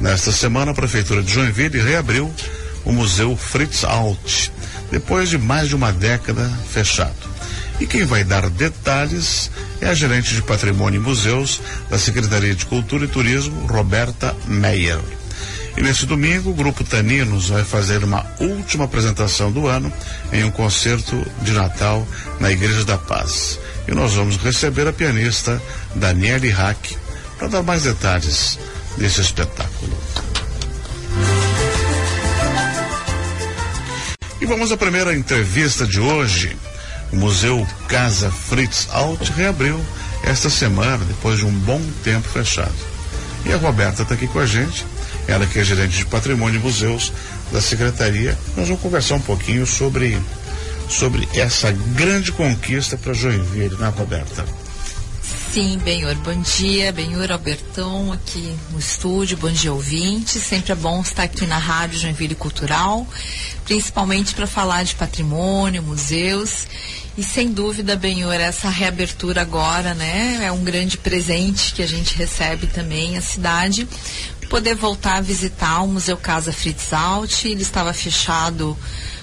Nesta semana, a Prefeitura de Joinville reabriu o Museu Fritz Alt, depois de mais de uma década fechado. E quem vai dar detalhes é a gerente de Patrimônio e Museus da Secretaria de Cultura e Turismo, Roberta Meyer. E nesse domingo, o Grupo Taninos vai fazer uma última apresentação do ano em um concerto de Natal na Igreja da Paz. E nós vamos receber a pianista Daniele Hack para dar mais detalhes desse espetáculo. E vamos à primeira entrevista de hoje. O Museu Casa Fritz Alt reabriu esta semana, depois de um bom tempo fechado. E a Roberta está aqui com a gente, ela que é gerente de patrimônio e museus da Secretaria. Nós vamos conversar um pouquinho sobre, sobre essa grande conquista para Joinville, né, Roberta? Sim, Benhor, bom dia, Benhor Albertão aqui no estúdio, bom dia ouvinte, sempre é bom estar aqui na Rádio Joinville Cultural, principalmente para falar de patrimônio, museus. E sem dúvida, Benhor, essa reabertura agora, né, é um grande presente que a gente recebe também a cidade, poder voltar a visitar o Museu Casa Fritz Alt, ele estava fechado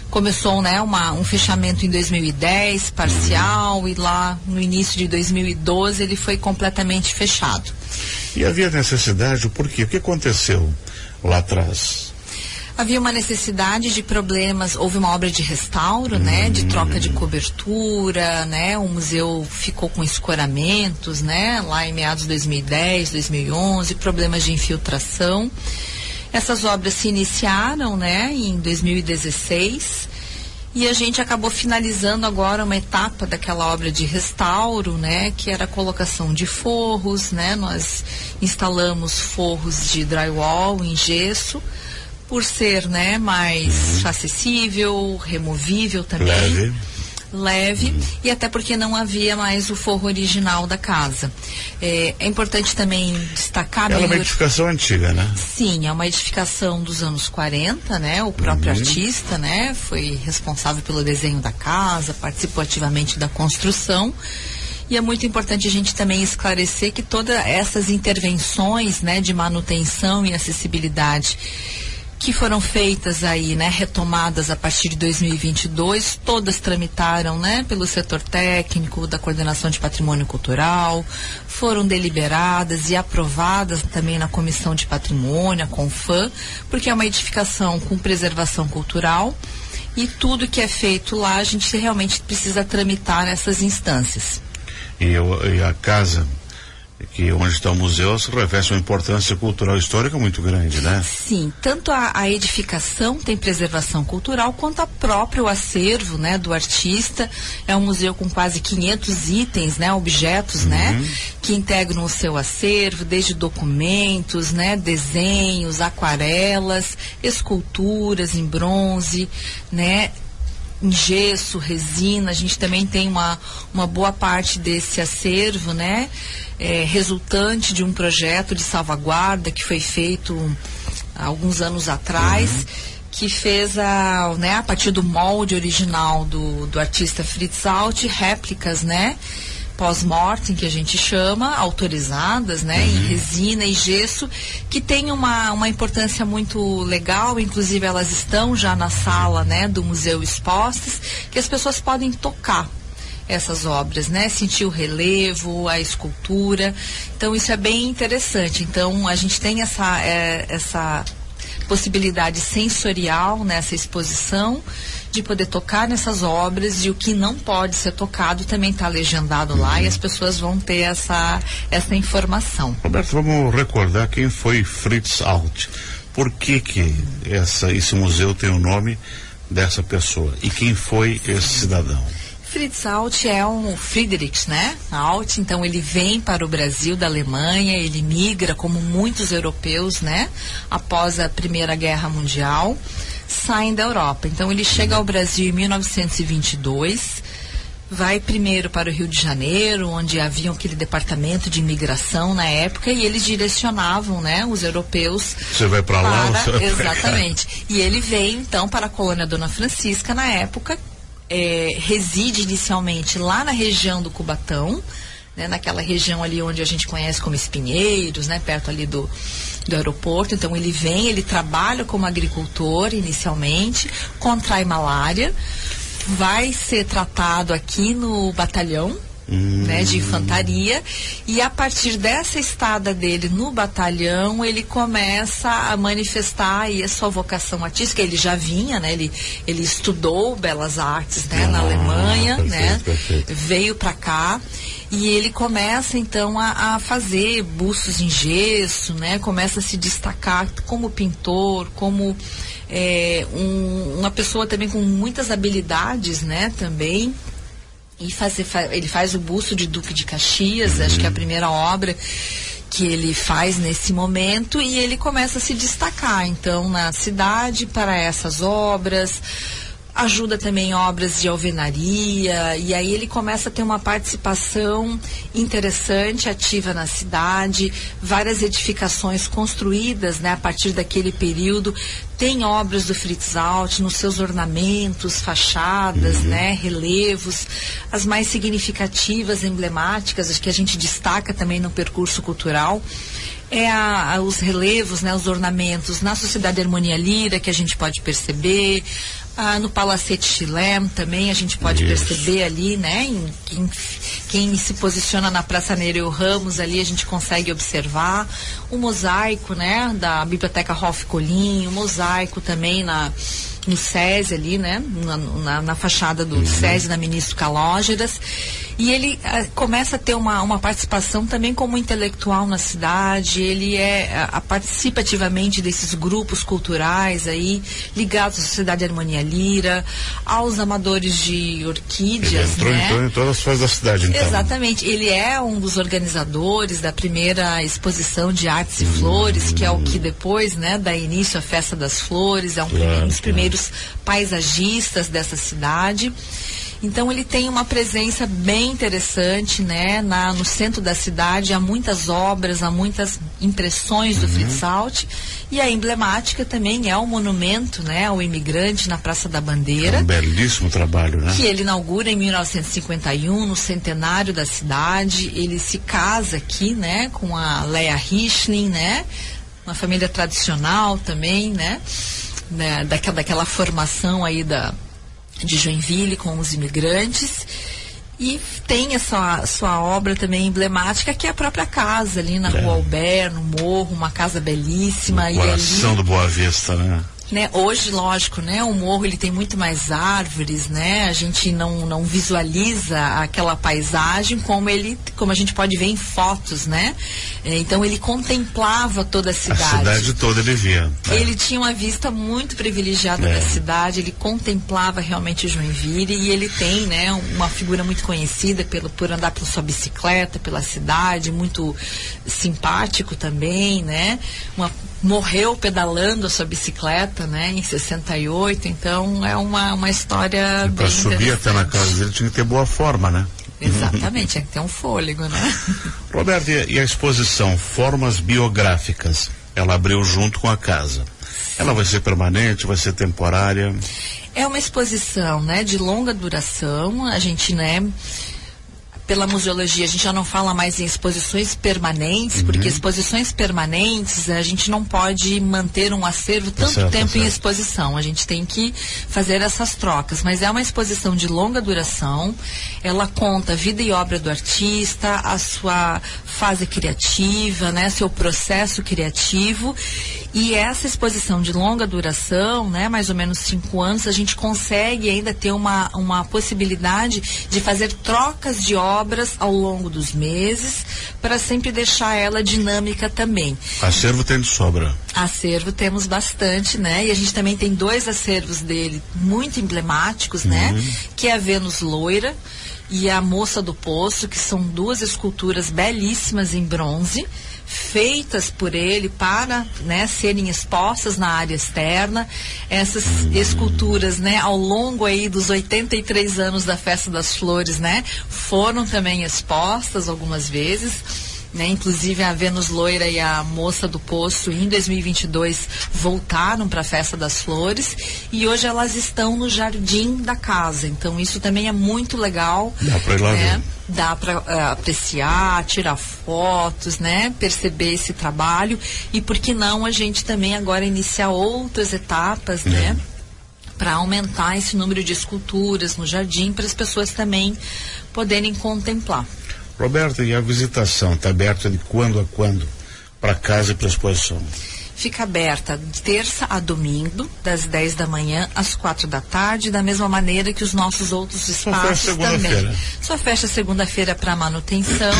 começou né, uma, um fechamento em 2010, parcial, e lá no início de 2012 ele foi completamente fechado. E havia necessidade, por quê? O que aconteceu lá atrás? Havia uma necessidade de problemas, houve uma obra de restauro, né, de troca de cobertura, né, o museu ficou com escoramentos, né, lá em meados de 2010, 2011, problemas de infiltração. Essas obras se iniciaram, né, em 2016 e a gente acabou finalizando agora uma etapa daquela obra de restauro, né, que era a colocação de forros, né, nós instalamos forros de drywall em gesso por ser, né, mais uhum. acessível, removível também. Leve leve e até porque não havia mais o forro original da casa. É, é importante também destacar. Ela é uma edificação antiga, né? Sim, é uma edificação dos anos 40, né? O próprio uhum. artista, né? Foi responsável pelo desenho da casa, participou ativamente da construção. E é muito importante a gente também esclarecer que todas essas intervenções, né, de manutenção e acessibilidade que foram feitas aí, né, retomadas a partir de 2022, todas tramitaram, né, pelo setor técnico da coordenação de patrimônio cultural, foram deliberadas e aprovadas também na comissão de patrimônio, a Confam, porque é uma edificação com preservação cultural e tudo que é feito lá a gente realmente precisa tramitar nessas instâncias. E, eu, e a casa que onde está o museu reveste uma importância cultural histórica muito grande, né? Sim, tanto a, a, edificação tem preservação cultural quanto a próprio acervo, né, do artista. É um museu com quase 500 itens, né, objetos, né, uhum. né, que integram o seu acervo, desde documentos, né, desenhos, aquarelas, esculturas em bronze, né, em gesso, resina, a gente também tem uma, uma boa parte desse acervo, né? É, resultante de um projeto de salvaguarda que foi feito há alguns anos atrás, uhum. que fez a, né, a partir do molde original do, do artista Fritz Alt, réplicas, né? Pós-mortem, que a gente chama, autorizadas, né, uhum. em resina e gesso, que tem uma, uma importância muito legal, inclusive elas estão já na sala, né, do museu expostas, que as pessoas podem tocar essas obras, né? Sentir o relevo, a escultura. Então isso é bem interessante. Então a gente tem essa, é, essa possibilidade sensorial nessa exposição de poder tocar nessas obras e o que não pode ser tocado também está legendado uhum. lá e as pessoas vão ter essa, essa informação. Roberto, vamos recordar quem foi Fritz Alt. Por que, que essa, esse museu tem o nome dessa pessoa? E quem foi esse cidadão? Fritz Alt é um Friedrich, né? Alt, então ele vem para o Brasil da Alemanha, ele migra como muitos europeus, né? Após a Primeira Guerra Mundial saem da Europa. Então ele chega ao Brasil em 1922, vai primeiro para o Rio de Janeiro, onde havia aquele departamento de imigração na época e eles direcionavam, né, os europeus. Você vai para lá? Você exatamente. e ele veio então para a colônia Dona Francisca na época, é, reside inicialmente lá na região do Cubatão né, naquela região ali onde a gente conhece como Espinheiros, né, perto ali do, do aeroporto. Então ele vem, ele trabalha como agricultor inicialmente, contrai malária, vai ser tratado aqui no batalhão né, de infantaria. E a partir dessa estada dele no batalhão, ele começa a manifestar aí a sua vocação artística. Ele já vinha, né? Ele, ele estudou belas artes, né, ah, na Alemanha, perfeito, né? Perfeito. Veio para cá e ele começa então a, a, fazer bustos em gesso, né? Começa a se destacar como pintor, como é, um, uma pessoa também com muitas habilidades, né? Também e fazer, ele faz o busto de Duque de Caxias, uhum. acho que é a primeira obra que ele faz nesse momento e ele começa a se destacar então na cidade para essas obras ajuda também obras de alvenaria, e aí ele começa a ter uma participação interessante, ativa na cidade, várias edificações construídas né, a partir daquele período. Tem obras do Fritz Alt nos seus ornamentos, fachadas, uhum. né, relevos, as mais significativas, emblemáticas, as que a gente destaca também no percurso cultural é a, a, os relevos, né, os ornamentos na Sociedade Harmonia Lira, que a gente pode perceber, ah, no Palacete Chilé também a gente pode Isso. perceber ali, né? Em, quem, quem se posiciona na Praça Nereu Ramos ali a gente consegue observar o mosaico, né? Da Biblioteca Rolf Colim, o mosaico também na no SESI ali, né? Na, na, na fachada do uhum. SESI, na Ministro Calógeras. E ele uh, começa a ter uma, uma participação também como intelectual na cidade, ele é uh, participa ativamente desses grupos culturais aí, ligados à Sociedade Harmonia Lira, aos amadores de orquídeas. Ele entrou né? então, em todas as fases da cidade, então. Exatamente. Ele é um dos organizadores da primeira exposição de artes e hum. flores, que é o que depois, né, dá início à Festa das Flores, é um, claro, um dos primeiros claro. paisagistas dessa cidade. Então ele tem uma presença bem interessante, né? Na, no centro da cidade há muitas obras, há muitas impressões do uhum. Fritz Alt. E a emblemática também é o monumento, né? Ao imigrante na Praça da Bandeira. É um belíssimo trabalho, né? Que ele inaugura em 1951, no centenário da cidade. Ele se casa aqui, né? Com a Leia Richling, né? Uma família tradicional também, né? né? Daquela, daquela formação aí da de Joinville com os imigrantes. E tem essa sua obra também emblemática, que é a própria casa, ali na é. Rua Albert, no morro, uma casa belíssima. No coração ali, do Boa Vista, né? Né? Hoje, lógico, né? O morro ele tem muito mais árvores, né? A gente não, não visualiza aquela paisagem como ele, como a gente pode ver em fotos, né? É, então ele contemplava toda a cidade. A cidade toda ele via. Né? Ele tinha uma vista muito privilegiada é. da cidade. Ele contemplava realmente Joinville e ele tem, né? Uma figura muito conhecida pelo por andar pela sua bicicleta pela cidade, muito simpático também, né? Uma morreu pedalando a sua bicicleta, né, em 68, então é uma, uma história Para subir até na casa dele tinha que ter boa forma, né? Exatamente, tinha que ter um fôlego, né? Roberto, e a exposição Formas Biográficas? Ela abriu junto com a casa. Ela vai ser permanente, vai ser temporária? É uma exposição, né, de longa duração. A gente, né, pela museologia, a gente já não fala mais em exposições permanentes, uhum. porque exposições permanentes a gente não pode manter um acervo tá tanto certo, tempo tá em exposição. A gente tem que fazer essas trocas. Mas é uma exposição de longa duração. Ela conta a vida e obra do artista, a sua fase criativa, né, seu processo criativo. E essa exposição de longa duração, né, mais ou menos cinco anos, a gente consegue ainda ter uma, uma possibilidade de fazer trocas de obras ao longo dos meses, para sempre deixar ela dinâmica também. Acervo tem de sobra. Acervo temos bastante, né? E a gente também tem dois acervos dele muito emblemáticos, né? uhum. né? Que é a Vênus Loira e a Moça do Poço, que são duas esculturas belíssimas em bronze feitas por ele para né, serem expostas na área externa. Essas esculturas, né, ao longo aí dos 83 anos da Festa das Flores, né, foram também expostas algumas vezes. Né? Inclusive a Vênus Loira e a Moça do Poço em 2022 voltaram para a Festa das Flores e hoje elas estão no jardim da casa. Então isso também é muito legal. Dá para ir lá né? ver. Dá para uh, eh, apreciar, tirar fotos, né? Perceber esse trabalho e por que não a gente também agora iniciar outras etapas, né? é. né? Para aumentar esse número de esculturas no jardim para as pessoas também poderem contemplar. Roberta, e a visitação está aberta de quando a quando para casa e para exposição? Fica aberta de terça a domingo, das 10 da manhã às quatro da tarde, da mesma maneira que os nossos outros espaços Só também. Só fecha segunda-feira para manutenção,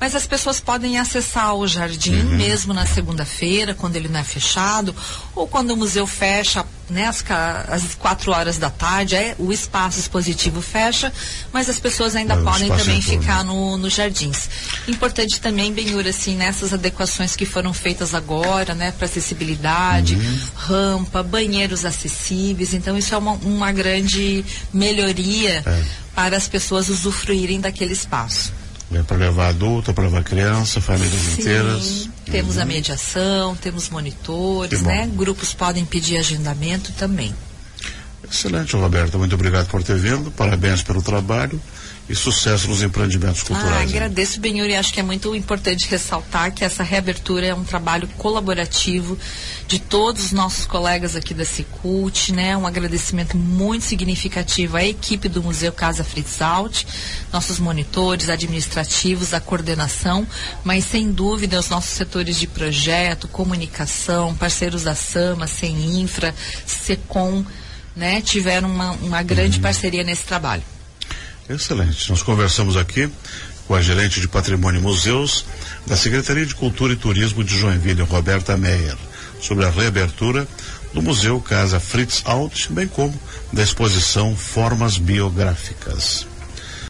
mas as pessoas podem acessar o jardim uhum. mesmo na segunda-feira, quando ele não é fechado, ou quando o museu fecha né, às, às quatro horas da tarde, é, o espaço expositivo fecha, mas as pessoas ainda mas podem também ficar no, nos jardins. Importante também, Benhur, assim, nessas adequações que foram feitas agora, né, para acessibilidade, uhum. rampa, banheiros acessíveis, então isso é uma, uma grande melhoria é. para as pessoas usufruírem daquele espaço. É para levar adulto, para levar criança, famílias Sim, inteiras. Temos uhum. a mediação, temos monitores, né? Grupos podem pedir agendamento também. Excelente, Roberta. Muito obrigado por ter vindo. Parabéns pelo trabalho e sucesso nos empreendimentos culturais. Ah, agradeço, Benhur, e acho que é muito importante ressaltar que essa reabertura é um trabalho colaborativo de todos os nossos colegas aqui da Cicult, né? Um agradecimento muito significativo à equipe do Museu Casa Fritz Alt, nossos monitores administrativos, a coordenação, mas sem dúvida os nossos setores de projeto, comunicação, parceiros da SAMA, sem infra, SECOM, né? Tiveram uma, uma grande uhum. parceria nesse trabalho. Excelente. Nós conversamos aqui com a gerente de Patrimônio e Museus da Secretaria de Cultura e Turismo de Joinville, Roberta Meyer, sobre a reabertura do Museu Casa Fritz Alt, bem como da exposição Formas Biográficas.